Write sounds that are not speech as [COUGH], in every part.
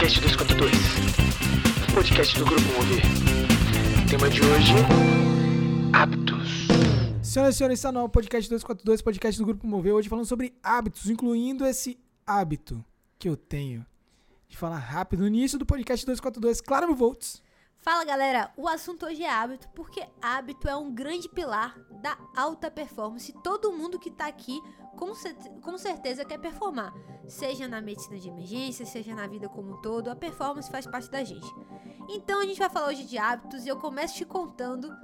Podcast 242. Podcast do Grupo Mover. Tema de hoje: hábitos. Senhoras e senhores, está no podcast 242, podcast do Grupo Mover. Hoje falando sobre hábitos, incluindo esse hábito que eu tenho de falar rápido no início do podcast 242. Claro, volts. Fala galera, o assunto hoje é hábito, porque hábito é um grande pilar da alta performance. Todo mundo que tá aqui com, com certeza quer performar, seja na medicina de emergência, seja na vida como um todo, a performance faz parte da gente. Então a gente vai falar hoje de hábitos e eu começo te contando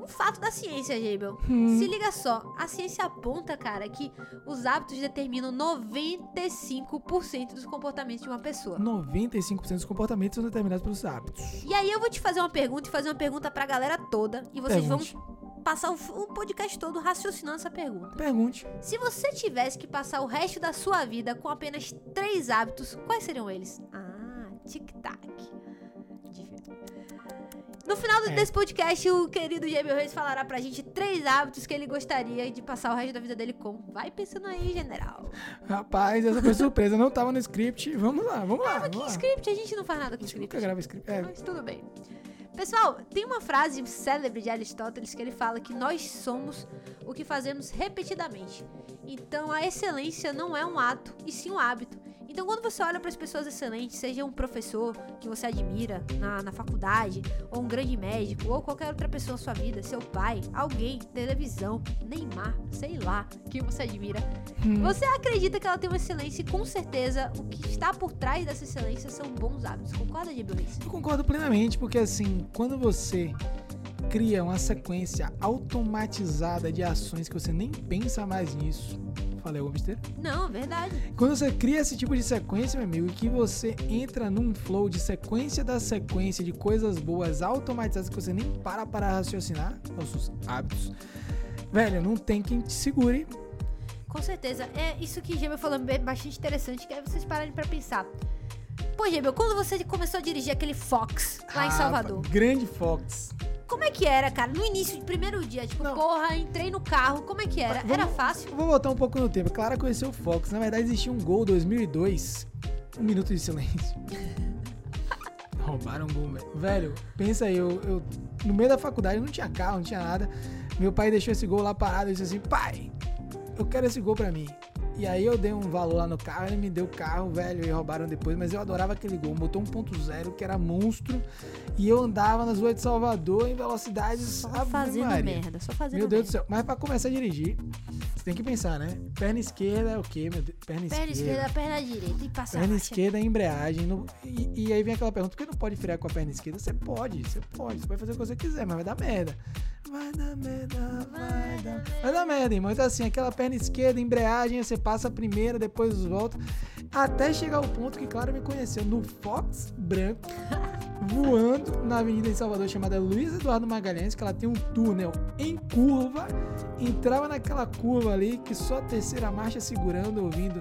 um fato da ciência, Gabriel. Se liga só, a ciência aponta, cara, que os hábitos determinam 95% dos comportamentos de uma pessoa. 95% dos comportamentos são determinados pelos hábitos. E aí eu vou te fazer uma pergunta e fazer uma pergunta pra galera toda. E vocês Pergunte. vão passar o, podcast todo raciocinando essa pergunta. Pergunte. Se você tivesse que passar o resto da sua vida com apenas três hábitos, quais seriam eles? Ah, tic-tac. No final É. desse podcast, o querido Gabriel Reis falará pra gente três hábitos que ele gostaria de passar o resto da vida dele com. Vai pensando aí, general. Rapaz, essa foi surpresa, não tava no script. Vamos lá, vamos lá. Que Vamos lá. script? A gente não faz nada com A gente script. nunca grava script. É, Mas tudo bem. Pessoal, tem uma frase célebre de Aristóteles que ele fala que nós somos o que fazemos repetidamente. Então a excelência não é um ato, e sim um hábito. Então quando você olha para as pessoas excelentes, seja um professor que você admira na, na faculdade, ou um grande médico, ou qualquer outra pessoa na sua vida, seu pai, alguém, televisão, Neymar, sei lá, que você admira, Hum. você acredita que ela tem uma excelência e com certeza o que está por trás dessa excelência são bons hábitos. Concorda, Reis? Eu concordo plenamente, porque assim, quando você cria uma sequência automatizada de ações que você nem pensa mais nisso. Falei alguma besteira? Não, verdade. Quando você cria esse tipo de sequência, meu amigo, e que você entra num flow de sequência da sequência de coisas boas automatizadas que você nem para para raciocinar, nossos hábitos, velho, não tem quem te segure. Com certeza. É isso que Gêmeo falou é bastante interessante, que é vocês pararem pra pensar. Pô, Gêmeo, quando você começou a dirigir aquele Fox lá em Ah, Salvador, Grande Fox. Como é que era, cara? No início, de primeiro dia, tipo, Não. porra, entrei no carro, como é que era? Vamos- Era fácil? Vou voltar um pouco no tempo. Clara conheceu o Fox. Na verdade, existia um gol 2002. Um minuto de silêncio. [LAUGHS] Roubaram um gol, velho. Velho, pensa aí, eu, eu- no meio da faculdade não tinha carro, não tinha nada. Meu pai deixou esse gol lá parado e disse assim: pai, eu quero esse gol pra mim. E aí eu dei um valor lá no carro, ele me deu o carro, velho, e roubaram depois, mas eu adorava aquele gol. Botou 1.0, que era monstro, e eu andava nas ruas de Salvador em velocidades. Só fazendo merda, só fazendo Meu Deus do merda. céu. Mas pra começar a dirigir, você tem que pensar, né? Perna esquerda é o quê, meu Deus? Perna, Perna esquerda. esquerda, perna direita e passa a Perna esquerda é embreagem. no- e, e aí vem aquela pergunta: por que não pode frear com a perna esquerda? Você pode, você pode. Você pode fazer o que você quiser, mas vai dar merda. Vai dar merda, vai dar. Vai dar merda, irmão. Então, assim, aquela perna esquerda, embreagem, você passa a primeira, depois volta. Até chegar ao ponto que, claro, me conheceu no Fox branco, [LAUGHS] voando na avenida em Salvador chamada Luiz Eduardo Magalhães, que ela tem um túnel em curva. Entrava naquela curva ali que só a terceira marcha segurando, ouvindo.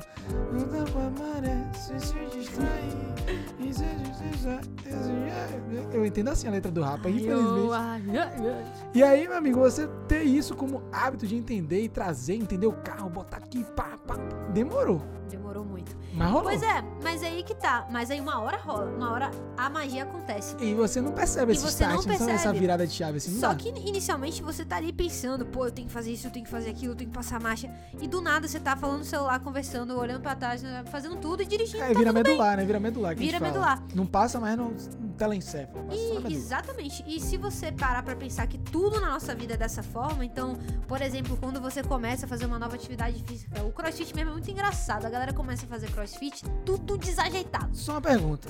Eu entendo assim a letra do rapa, infelizmente. E aí, meu amigo, você ter isso como hábito de entender e trazer, entender o carro, botar aqui, pá, pá, demorou. Demorou muito. Mas rolou. Pois é, mas aí que tá. Mas aí uma hora rola, uma hora a magia acontece. E você não percebe esse você não start, não sabe essa percebe. virada de chave assim, não Só dá. que inicialmente você tá ali pensando, pô, eu tenho que fazer isso, eu tenho que fazer aquilo, eu tenho que passar marcha. E do nada você tá falando no celular, conversando, olhando pra trás, né, fazendo tudo e dirigindo. É, tá vira tudo bem. medular, né? Vira medular. Vira fala. medular. Não passa mais no telencéfalo. E, exatamente. E se você parar pra pensar que tudo na nossa vida é dessa forma, então, por exemplo, quando você começa a fazer uma nova atividade física, o crossfit mesmo é muito engraçado. A galera começa a fazer crossfit, tudo desajeitado. Só uma pergunta.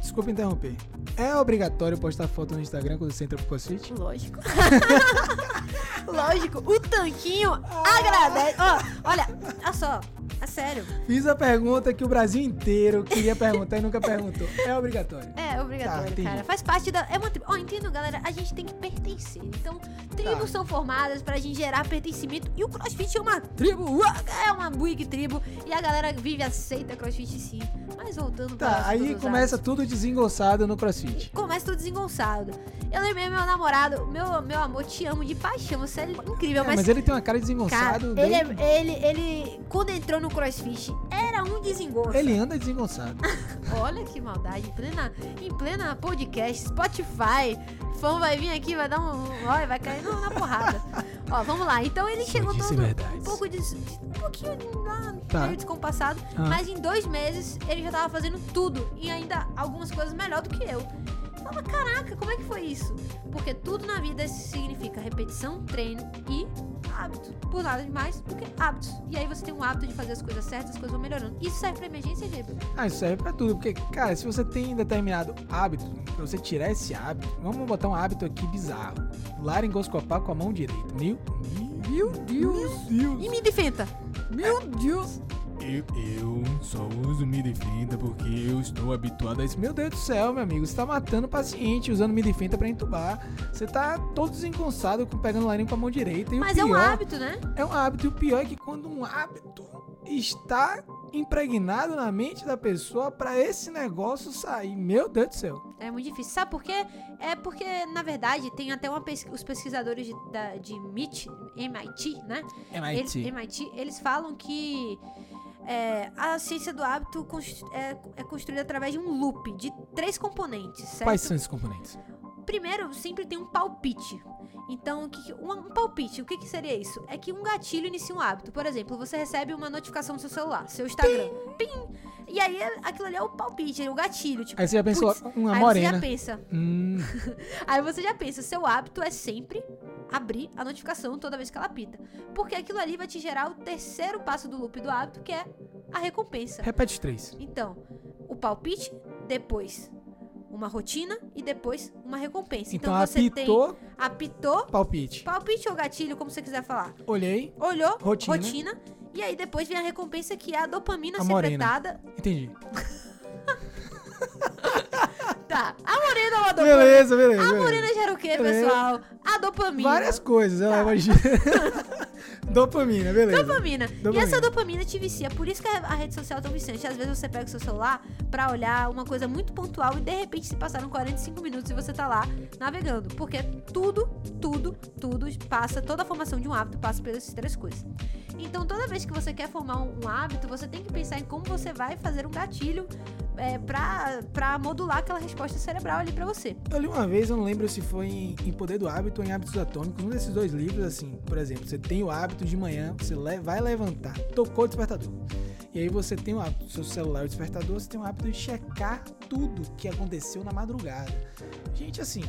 Desculpa interromper. É obrigatório postar foto no Instagram quando você entra pro CrossFit? Lógico. [LAUGHS] Lógico. O tanquinho agradece. Ó, olha, olha só. É sério. Fiz a pergunta que o Brasil inteiro queria perguntar e nunca perguntou. É obrigatório. É obrigatório, Tá, cara. Faz parte da. É uma tribo. Ó, entendo, galera. A gente tem que pertencer. Então, tribos Tá. são formadas pra gente gerar pertencimento. E o CrossFit é uma tribo. É uma big tribo. E a galera vive, aceita CrossFit sim. Mas voltando pra Tá, assunto aí começa tudo desengonçado no CrossFit. Começa tudo desengonçado. Eu lembrei meu namorado, meu, meu amor, te amo de paixão. Você é incrível, É, mas mas ele tem uma cara de Cara, desengonçado. ele, bem- é- ele, ele, quando entrou no CrossFit, era um desengonço. Ele anda desengonçado. [LAUGHS] Olha que maldade. Em plena, em plena podcast, Spotify. Fã vai vir aqui, vai dar um. Vai cair na na porrada. [LAUGHS] Ó, vamos lá. Então ele chegou disse todo verdades. um pouco de. Um pouquinho lá, Tá. meio descompassado. Ah. Mas em dois meses ele já tava fazendo tudo. E ainda algumas coisas melhor do que eu. Fala, caraca, como é que foi isso? Porque tudo na vida significa repetição, treino e hábito. Por nada demais do que hábitos. E aí você tem um hábito de fazer as coisas certas, as coisas vão melhorando. Isso serve pra emergência, Gabriel? Ah, isso serve pra tudo. Porque, cara, se você tem determinado hábito, pra você tirar esse hábito, vamos botar um hábito aqui bizarro. Laringoscopar com a mão direita. Meu, meu Deus. Meu Deus. E me defenda. Meu Deus. Eu, eu só uso Midifenda porque eu estou habituado a isso. Meu Deus do céu, meu amigo. Você tá matando o paciente usando Midifenda pra entubar. Você tá todo desengonçado com pegando laringe com a mão direita. E Mas o é um pior, hábito, né? É um hábito. E o pior é que quando um hábito está impregnado na mente da pessoa pra esse negócio sair. Meu Deus do céu. É muito difícil. Sabe por quê? É porque, na verdade, tem até uma pesqui- os pesquisadores de, da, de MIT, MIT, né? Eles, MIT. MIT, eles falam que é, a ciência do hábito é, é construída através de um loop de três componentes, certo? Quais são esses componentes? Primeiro, sempre tem um palpite. Então, um, palpite, o que, que seria isso? É que um gatilho inicia um hábito. Por exemplo, você recebe uma notificação no seu celular, seu Instagram. Pim! E aí, aquilo ali é o palpite, é o gatilho. Tipo, Aí você já pensou, uma aí morena. você já pensa. Hum, [LAUGHS] Aí você já pensa, seu hábito é sempre abrir a notificação toda vez que ela apita. Porque aquilo ali vai te gerar o terceiro passo do loop do hábito, que é a recompensa. repete três. Então, o palpite, depois uma rotina e depois uma recompensa. Então, Então, você apitou, tem apitou, palpite. palpite ou gatilho, como você quiser falar. Olhei, Olhou, Rotina. rotina, e aí depois vem a recompensa que é a dopamina A morena. secretada. entendi. [LAUGHS] Tá, a morena ou a dopamina? Beleza, beleza. A beleza. morena gera o quê, Beleza. pessoal? A dopamina. Várias coisas, ela Tá. imagina. [LAUGHS] Dopamina, beleza. Dopamina. E Dopamina. essa dopamina te vicia. Por isso que a rede social é tão viciante. Às vezes você pega o seu celular pra olhar uma coisa muito pontual e de repente se passaram 45 minutos e você tá lá navegando. Porque tudo, tudo, tudo passa, toda a formação de um hábito passa pelas três coisas. Então toda vez que você quer formar um hábito, você tem que pensar em como você vai fazer um gatilho é, pra, modular aquela resposta cerebral ali pra você. Eu li uma vez, eu não lembro se foi em, em Poder do Hábito ou em Hábitos Atômicos, um desses dois livros, assim, por exemplo, você tem o hábito de manhã, você le- vai levantar, tocou o despertador. E aí você tem o hábito, seu celular o despertador, você tem o hábito de checar tudo que aconteceu na madrugada. Gente, assim,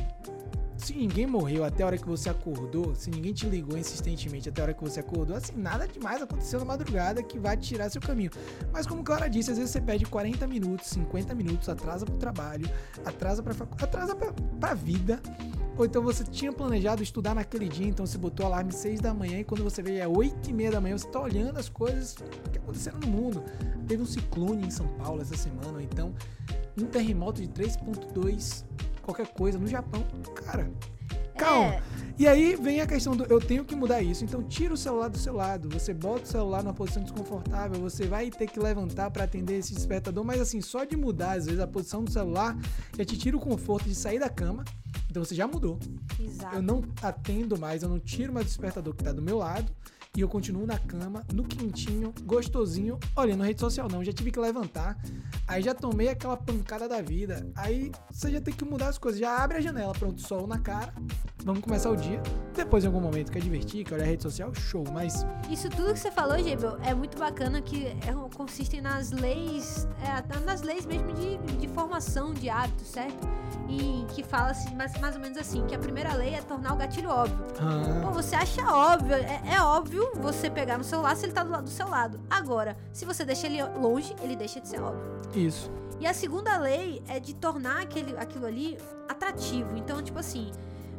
se ninguém morreu até a hora que você acordou, se ninguém te ligou insistentemente até a hora que você acordou, assim, nada demais aconteceu na madrugada que vai tirar seu caminho. Mas como Clara disse, às vezes você perde 40 minutos, 50 minutos, atrasa pro trabalho, atrasa pra, facu- atrasa pra, pra vida. Ou então você tinha planejado estudar naquele dia, então você botou alarme 6 da manhã e quando você vê é 8 e meia da manhã, você tá olhando as coisas que aconteceram no mundo. Teve um ciclone em São Paulo essa semana, ou então um terremoto de 3.2, qualquer coisa no Japão. Cara, calma. É, E aí vem a questão do eu tenho que mudar isso. Então tira o celular do seu lado. Você bota o celular numa posição desconfortável. Você vai ter que levantar para atender esse despertador. Mas assim, só de mudar às vezes a posição do celular já te tira o conforto de sair da cama. Então você já mudou. exato. Eu não atendo mais, eu não tiro mais o despertador que tá do meu lado. E eu continuo na cama, no quentinho, gostosinho, olhando rede social não. Já tive que levantar. Aí já tomei aquela pancada da vida. Aí você já tem que mudar as coisas. Já abre a janela, pronto, sol na cara. Vamos começar o dia. Depois, em algum momento, quer divertir, quer olhar a rede social, show. Mas Isso tudo que você falou, Gebel, é muito bacana que é, consiste nas leis, é, nas leis mesmo de, de formação de hábitos, certo? E que fala assim, mais, mais ou menos assim, que a primeira lei é tornar o gatilho óbvio. Pô, ah, você acha óbvio, é, é óbvio você pegar no celular se ele tá do, lado do seu lado. Agora, se você deixa ele longe, ele deixa de ser óbvio. isso. E a segunda lei é de tornar aquele, aquilo ali atrativo. Então, tipo assim,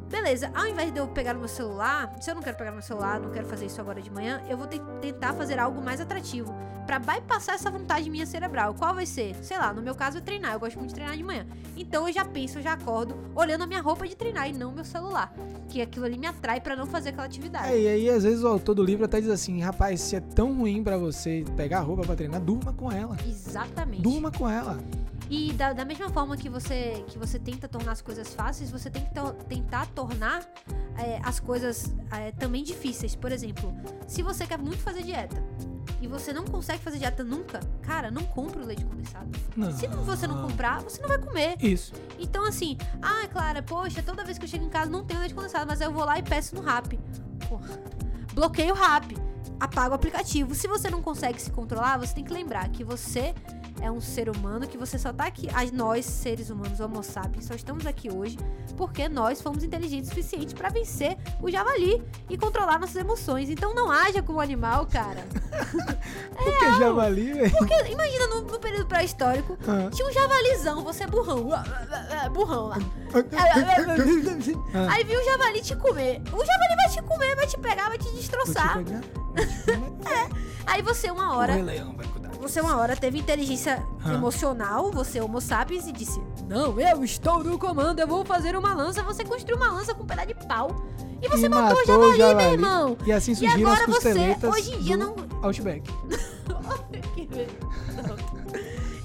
beleza, ao invés de eu pegar no meu celular, se eu não quero pegar no meu celular, não quero fazer isso agora de manhã, eu vou te- tentar fazer algo mais atrativo. Pra bypassar essa vontade minha cerebral. Qual vai ser? Sei lá, no meu caso é treinar. Eu gosto muito de treinar de manhã. Então eu já penso, eu já acordo olhando a minha roupa de treinar e não meu celular. Que aquilo ali me atrai pra não fazer aquela atividade. É, e aí, às vezes, o autor do livro até diz assim: rapaz, se é tão ruim pra você pegar a roupa pra treinar, durma com ela. Exatamente. Durma com ela. E da, da mesma forma que você, que você tenta tornar as coisas fáceis, você tem que to- tentar tornar é, as coisas é, também difíceis. Por exemplo, se você quer muito fazer dieta, e você não consegue fazer dieta nunca, cara, não compre o leite condensado. Não. Se você não comprar, você não vai comer. Isso. Então, assim, ah, Clara, poxa, toda vez que eu chego em casa não tenho leite condensado, mas aí eu vou lá e peço no Rap. Porra. Bloqueio o Rap. Apaga o aplicativo. Se você não consegue se controlar, você tem que lembrar que você é um ser humano, que você só tá aqui. Nós, seres humanos, Homo sapiens, só estamos aqui hoje porque nós fomos inteligentes o suficiente pra vencer o javali e controlar nossas emoções. Então não haja como animal, cara. [LAUGHS] Por que javali, velho? Porque imagina no, no período pré-histórico, Ah. tinha um javalizão, você é burrão. Burrão lá. Ah. Aí viu o javali te comer. O javali vai te comer, vai te pegar, vai te Vou te destroçar. pegar. Vou te comer. [LAUGHS] Aí você, uma hora, Rei Leão vai cuidar. você, uma hora, teve inteligência Ah. emocional, você, Homo sapiens, e disse: Não, eu estou no comando, eu vou fazer uma lança. Você construiu uma lança com um pedaço de pau. E você E matou, matou o javali, o javali. meu irmão. E assim E surgiram as agora você, costeletas hoje em dia, não. Outback. [LAUGHS] Que. [LAUGHS]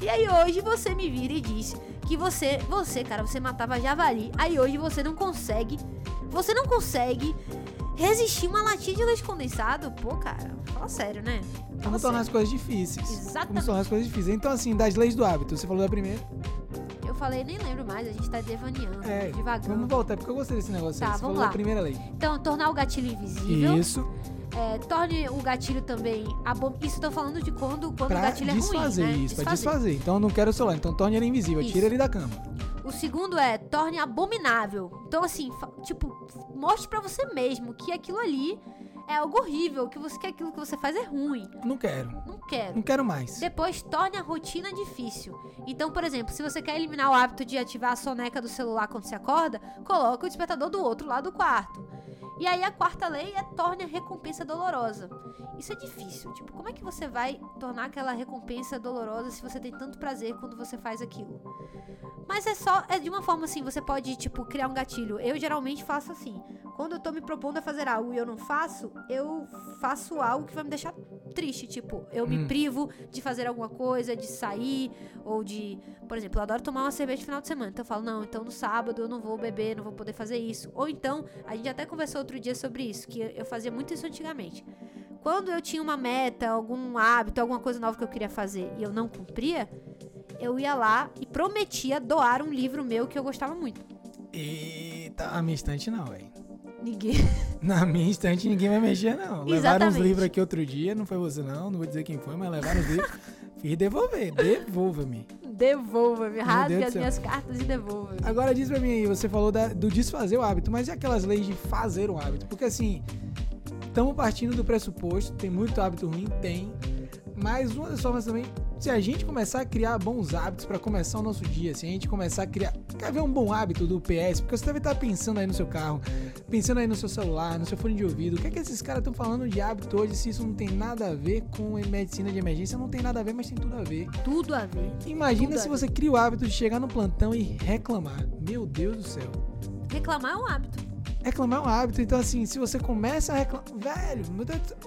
E aí hoje você me vira e diz que você, você, cara, você matava javali. Aí hoje você não consegue, você não consegue resistir uma latinha de leite condensado. Pô, cara, fala sério, né? Fala Vamos tornar as coisas difíceis. Exatamente. Vamos tornar as coisas difíceis. Então, assim, das leis do hábito, você falou da primeira. Eu falei, nem lembro mais, a gente tá devaneando, É, devagando. vamos voltar, porque eu gostei desse negócio Tá, aí. Você vamos falou lá. da primeira lei. Então, tornar o gatilho invisível. Isso, É, torne o gatilho também. abom- Isso tô falando de quando, quando o gatilho é ruim, desfazer né? isso, pra desfazer. Então, eu não quero o celular, então torne ele invisível, Isso. tira ele da cama. O segundo é torne abominável. Então, assim, tipo, mostre pra você mesmo que aquilo ali é algo horrível, que, você, que aquilo que você faz é ruim. Não quero, Não quero. não quero mais. Depois, torne a rotina difícil. Então, por exemplo, se você quer eliminar o hábito de ativar a soneca do celular quando você acorda, coloque o despertador do outro lado do quarto. E aí, a quarta lei é torne a recompensa dolorosa. Isso é difícil. Tipo, como é que você vai tornar aquela recompensa dolorosa se você tem tanto prazer quando você faz aquilo? Mas é só, é de uma forma assim, você pode, tipo, criar um gatilho. Eu geralmente faço assim. Quando eu tô me propondo a fazer algo e eu não faço, eu faço algo que vai me deixar triste. Tipo, eu me Hum. privo de fazer alguma coisa, de sair, ou de. Por exemplo, eu adoro tomar uma cerveja no final de semana. Então eu falo, não, então no sábado eu não vou beber, não vou poder fazer isso. Ou então, a gente até conversou outro dia sobre isso, que eu fazia muito isso antigamente. Quando eu tinha uma meta, algum hábito, alguma coisa nova que eu queria fazer e eu não cumpria, eu ia lá e prometia doar um livro meu que eu gostava muito. Eita, a minha estante não, velho. Ninguém. [LAUGHS] Na minha estante ninguém vai mexer, não. Levaram uns Exatamente. livros aqui outro dia, não foi você não, não vou dizer quem foi, mas levaram os livros. [LAUGHS] Fiz devolver, devolva-me. Devolva-me, rasgue as minhas cartas e devolva-me. Agora diz pra mim aí, você falou da- do desfazer o hábito, mas e aquelas leis de fazer o hábito? Porque assim, estamos partindo do pressuposto, tem muito hábito ruim? Tem. Mas uma das formas também, se a gente começar a criar bons hábitos pra começar o nosso dia, se a gente começar a criar. Quer ver um bom hábito do PS? Porque você deve estar pensando aí no seu carro, pensando aí no seu celular, no seu fone de ouvido. O que é que esses caras estão falando de hábito hoje? Se isso não tem nada a ver com medicina de emergência, não tem nada a ver, mas tem tudo a ver. Tudo a ver. Imagina Tudo se você cria o hábito de chegar no plantão e reclamar. Meu Deus do céu. Reclamar é um hábito. Reclamar é um hábito, então assim, se você começa a reclamar. Velho,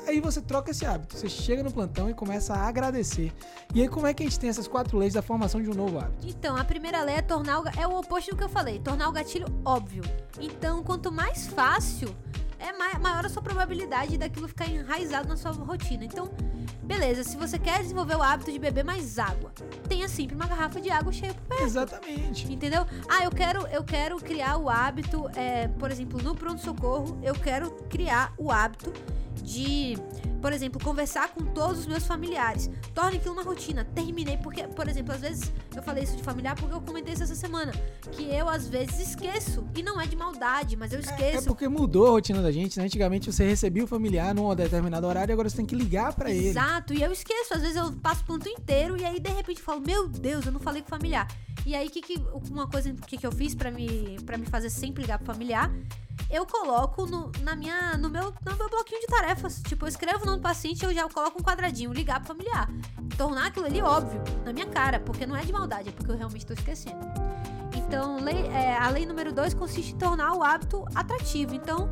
aí você troca esse hábito. Você chega no plantão e começa a agradecer. E aí, como é que a gente tem essas quatro leis da formação de um novo hábito? Então, a primeira lei é tornar o, é o oposto do que eu falei, tornar o gatilho óbvio. Então, quanto mais fácil, é mai- maior a sua probabilidade daquilo ficar enraizado na sua rotina. Então, beleza, se você quer desenvolver o hábito de beber mais água, tenha sempre uma garrafa de água cheia por perto. Exatamente. Entendeu? Ah, eu quero, eu quero criar o hábito, é, por exemplo, no pronto-socorro, eu quero criar o hábito de, por exemplo, conversar com todos os meus familiares. Torne aquilo uma rotina. Terminei, porque, por exemplo, às vezes eu falei isso de familiar porque eu comentei isso essa semana. Que eu, às vezes, esqueço. E não é de maldade, mas eu É esqueço. porque mudou a rotina da gente, né? Antigamente você recebia o familiar num determinado horário e agora você tem que ligar pra ele. Exato, e eu esqueço. Às vezes eu passo o plantão inteiro e aí de repente eu falo, meu Deus, eu não falei com o familiar. E aí, que, que, uma coisa que, que eu fiz pra me, pra me fazer sempre ligar pro familiar, eu coloco no, na minha, no, meu, no meu bloquinho de tarefas. Tipo, eu escrevo o nome do paciente eu já coloco um quadradinho, ligar pro familiar. Tornar aquilo ali óbvio, na minha cara, porque não é de maldade, é porque eu realmente tô esquecendo. Então, lei- é, a lei número dois consiste em tornar o hábito atrativo. Então,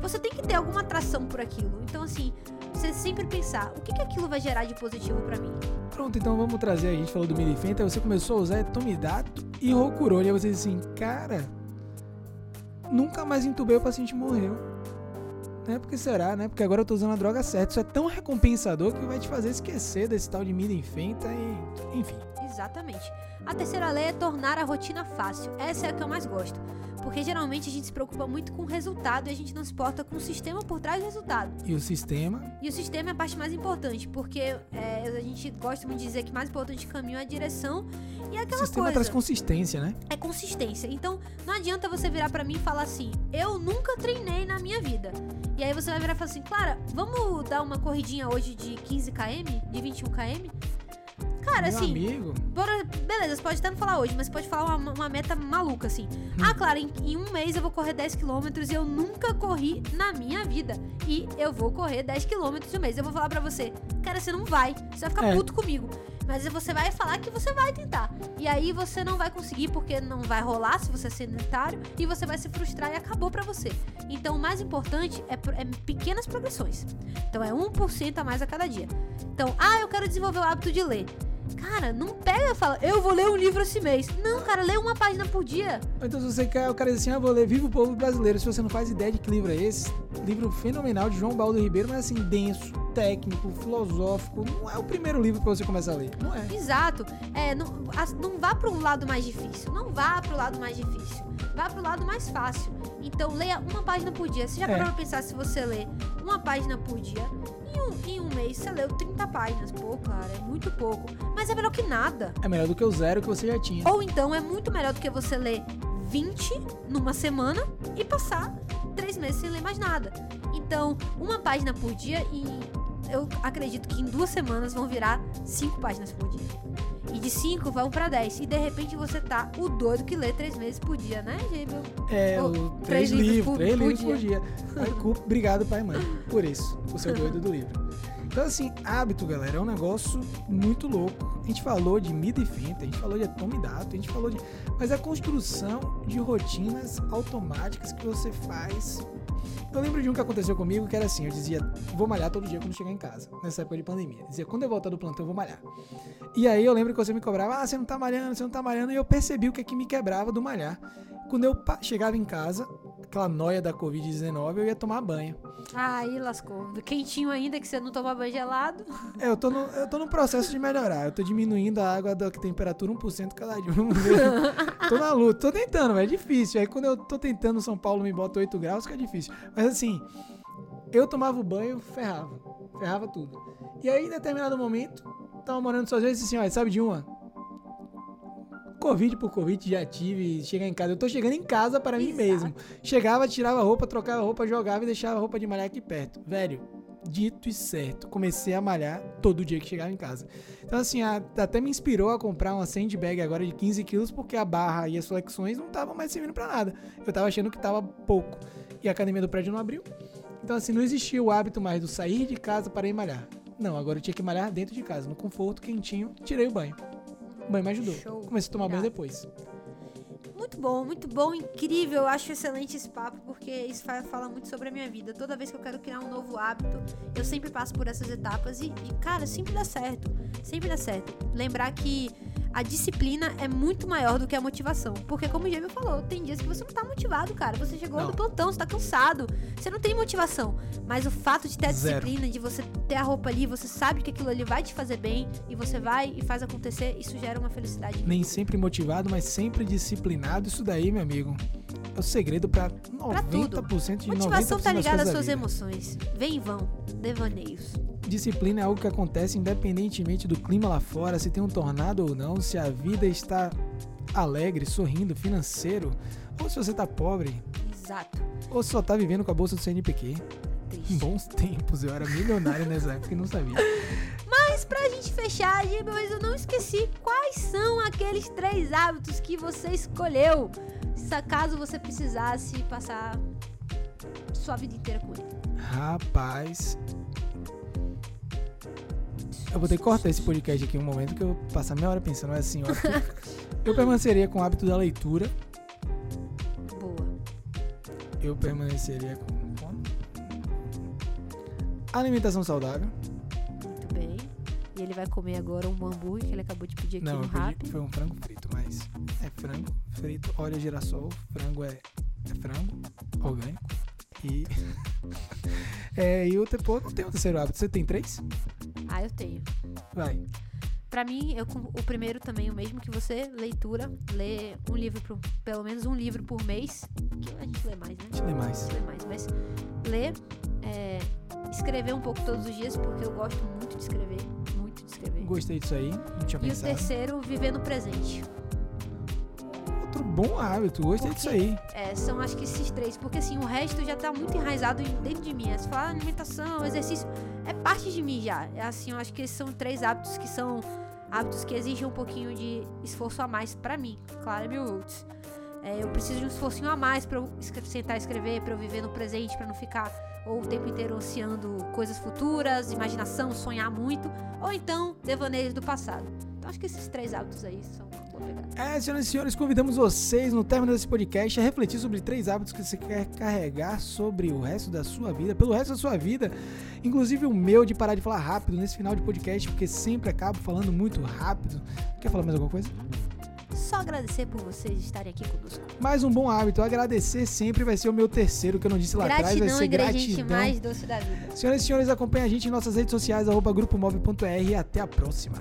você tem que ter alguma atração por aquilo. Então, assim, você sempre pensar, o que, que aquilo vai gerar de positivo pra mim? Pronto, então vamos trazer. A gente falou do Milifenta, aí você começou a usar Tomidato e Rokurou. E aí você disse assim, cara, nunca mais entubei, o paciente morreu. Né? Porque será, né? Porque agora eu tô usando a droga certa. Isso é tão recompensador que vai te fazer esquecer desse tal de mida infenta e. Enfim. Exatamente. A terceira lei é tornar a rotina fácil. Essa é a que eu mais gosto. Porque geralmente a gente se preocupa muito com o resultado e a gente não se importa com o sistema por trás do resultado. E o sistema? E o sistema é a parte mais importante, porque é, a gente gosta muito de dizer que mais importante do caminho é a direção e é aquela o sistema coisa. traz consistência, né? É consistência. Então, não adianta você virar pra mim e falar assim: "Eu nunca treinei na minha vida". E aí você vai virar e falar assim: "Clara, vamos dar uma corridinha hoje de 15 km, de 21 km?" Cara, Meu assim, amigo. bora, beleza, você pode até não falar hoje, mas você pode falar uma, uma meta maluca, assim. Ah, Clara, em, em um mês eu vou correr 10 km e eu nunca corri na minha vida. E eu vou correr 10 km no mês. Eu vou falar pra você, cara, você não vai. Você vai ficar É. puto comigo. Mas você vai falar que você vai tentar. E aí você não vai conseguir porque não vai rolar se você é sedentário e você vai se frustrar e acabou pra você. Então o mais importante é, é pequenas progressões. Então é 1% a mais a cada dia. Então, ah, eu quero desenvolver o hábito de ler. Cara, não pega e fala, eu vou ler um livro esse mês. Não, cara, lê uma página por dia. Então, se você quer, o cara diz assim, ah, vou ler Viva o Povo Brasileiro. Se você não faz ideia de que livro é esse, livro fenomenal de João Baldo Ribeiro, mas assim, denso, técnico, filosófico. Não é o primeiro livro pra você começar a ler. Não é. Exato. É, não, não vá para um lado mais difícil. Não vá para o lado mais difícil. Vá para o lado mais fácil. Então, leia uma página por dia. Você já É. parou pra pensar se você lê uma página por dia? Em um, em um mês, você leu 30 páginas. Pô, cara, é muito pouco. Mas é melhor que nada. É melhor do que o zero que você já tinha. Ou então, é muito melhor do que você ler 20 numa semana e passar três meses sem ler mais nada. Então, uma página por dia e eu acredito que em duas semanas vão virar cinco páginas por dia. E de cinco vão pra 10. E de repente você tá o doido que lê três meses por dia, né, Gêmeo? É, Ou o três três livros livros, por- três por livros por dia. Aí, Obrigado, pai e mãe, por isso, por ser doido do livro. Então, assim, hábito, galera, é um negócio muito louco. A gente falou de mida e finta, a gente falou de atomidato, a gente falou de. Mas a construção de rotinas automáticas que você faz. Eu lembro de um que aconteceu comigo que era assim: eu dizia, vou malhar todo dia quando chegar em casa, nessa época de pandemia. Dizia, quando eu voltar do plantão, eu vou malhar. E aí eu lembro que você me cobrava, ah, você não tá malhando, você não tá malhando, e eu percebi o que é que me quebrava do malhar. Quando eu chegava em casa, aquela noia da Covid-19, eu ia tomar banho. Aí lascou. Quentinho ainda, que você não toma banho gelado. É, eu tô, no, eu tô no processo de melhorar. Eu tô diminuindo a água da temperatura 1% cada dia. Tô na luta, tô tentando, mas é difícil. Aí quando eu tô tentando, São Paulo me bota 8 graus, fica difícil. Mas assim, eu tomava o banho, ferrava. Ferrava tudo. E aí, em determinado momento, tava morando sozinho e disse assim, olha, sabe de uma? Covid por Covid já tive, chegar em casa. Eu tô chegando em casa para mim Exato. mesmo. Chegava, tirava a roupa, trocava a roupa, jogava e deixava a roupa de malhar aqui perto. Velho, dito e certo, comecei a malhar todo dia que chegava em casa. Então, assim, a- até me inspirou a comprar uma sandbag agora de 15 quilos, porque a barra e as flexões não estavam mais servindo pra nada. Eu tava achando que tava pouco. E a academia do prédio não abriu. Então, assim, não existia o hábito mais do sair de casa para ir malhar. Não, agora eu tinha que malhar dentro de casa, no conforto, quentinho, tirei o banho. Banho me ajudou. Show. Comecei a tomar banho Irado. depois. Muito bom, muito bom, incrível. Eu acho excelente esse papo, porque isso fa- fala muito sobre a minha vida. Toda vez que eu quero criar um novo hábito, eu sempre passo por essas etapas e, e, cara, sempre dá certo. Sempre dá certo. Lembrar que a disciplina é muito maior do que a motivação. Porque, como o Gêmeo falou, tem dias que você não tá motivado, cara. Você chegou Não. do plantão, você tá cansado. Você não tem motivação. Mas o fato de ter a Zero. disciplina, de você ter a roupa ali, você sabe que aquilo ali vai te fazer bem e você vai e faz acontecer, isso gera uma felicidade. Nem sempre motivado, mas sempre disciplinado. Isso daí, meu amigo, é o segredo pra 90% de 90% Motivação tá das ligada às suas vida. emoções. Vem e vão. Devaneios. Disciplina é algo que acontece independentemente do clima lá fora, se tem um tornado ou não, se a vida está alegre, sorrindo, financeiro, ou se você tá pobre, Exato. ou se só tá vivendo com a bolsa do CNPq. Triste. bons tempos, eu era milionário nessa época e não sabia. [LAUGHS] Mas pra gente fechar, mas eu não esqueci quais são aqueles três hábitos que você escolheu. Se caso você precisasse passar sua vida inteira com ele. Rapaz. Eu vou ter que cortar esse podcast aqui um momento que eu vou passar meia hora pensando, mas assim, ó. [LAUGHS] Eu permaneceria com o hábito da leitura. Boa. Eu permaneceria com. Alimentação saudável. Muito bem. E ele vai comer agora um hambúrguer que ele acabou de pedir aqui Não, no eu rap. foi um frango frito, mas é frango frito, óleo girassol, frango é, é frango orgânico e [LAUGHS] É, e o pô, não tem o terceiro hábito. Você tem três? Ah, eu tenho. Vai. Pra mim, eu, o primeiro também, o mesmo que você, leitura. Ler um livro, por, pelo menos um livro por mês. Que a gente lê mais, né? Deixa eu ler mais. ler mais, mas ler, é, escrever um pouco todos os dias, porque eu gosto muito de escrever, muito de escrever. Gostei disso aí. Não tinha E o pensado. terceiro, viver no presente. Outro bom hábito. Gostei Porque- disso aí. É, são acho que esses três, porque assim, o resto já tá muito enraizado dentro de mim. É, Se falar alimentação, exercício, é parte de mim já. É assim, eu acho que esses são três hábitos que são hábitos que exigem um pouquinho de esforço a mais pra mim. Claro, é meu roots. É, eu preciso de um esforcinho a mais pra eu sentar escrever, pra eu viver no presente, pra não ficar ou o tempo inteiro ansiando coisas futuras, imaginação, sonhar muito, ou então devaneios do passado. Então acho que esses três hábitos aí são pegada. É, senhoras e senhores, convidamos vocês no término desse podcast a refletir sobre três hábitos que você quer carregar sobre o resto da sua vida, pelo resto da sua vida, inclusive o meu de parar de falar rápido nesse final de podcast, porque sempre acabo falando muito rápido. Quer falar mais alguma coisa? Só agradecer por vocês estarem aqui conosco. Mais um bom hábito, agradecer sempre vai ser o meu terceiro, que eu não disse lá atrás, vai Gratidão, ser gratidão. mais doce da vida. Senhoras e senhores, acompanhe a gente em nossas redes sociais, arroba grupomob.r e até a próxima.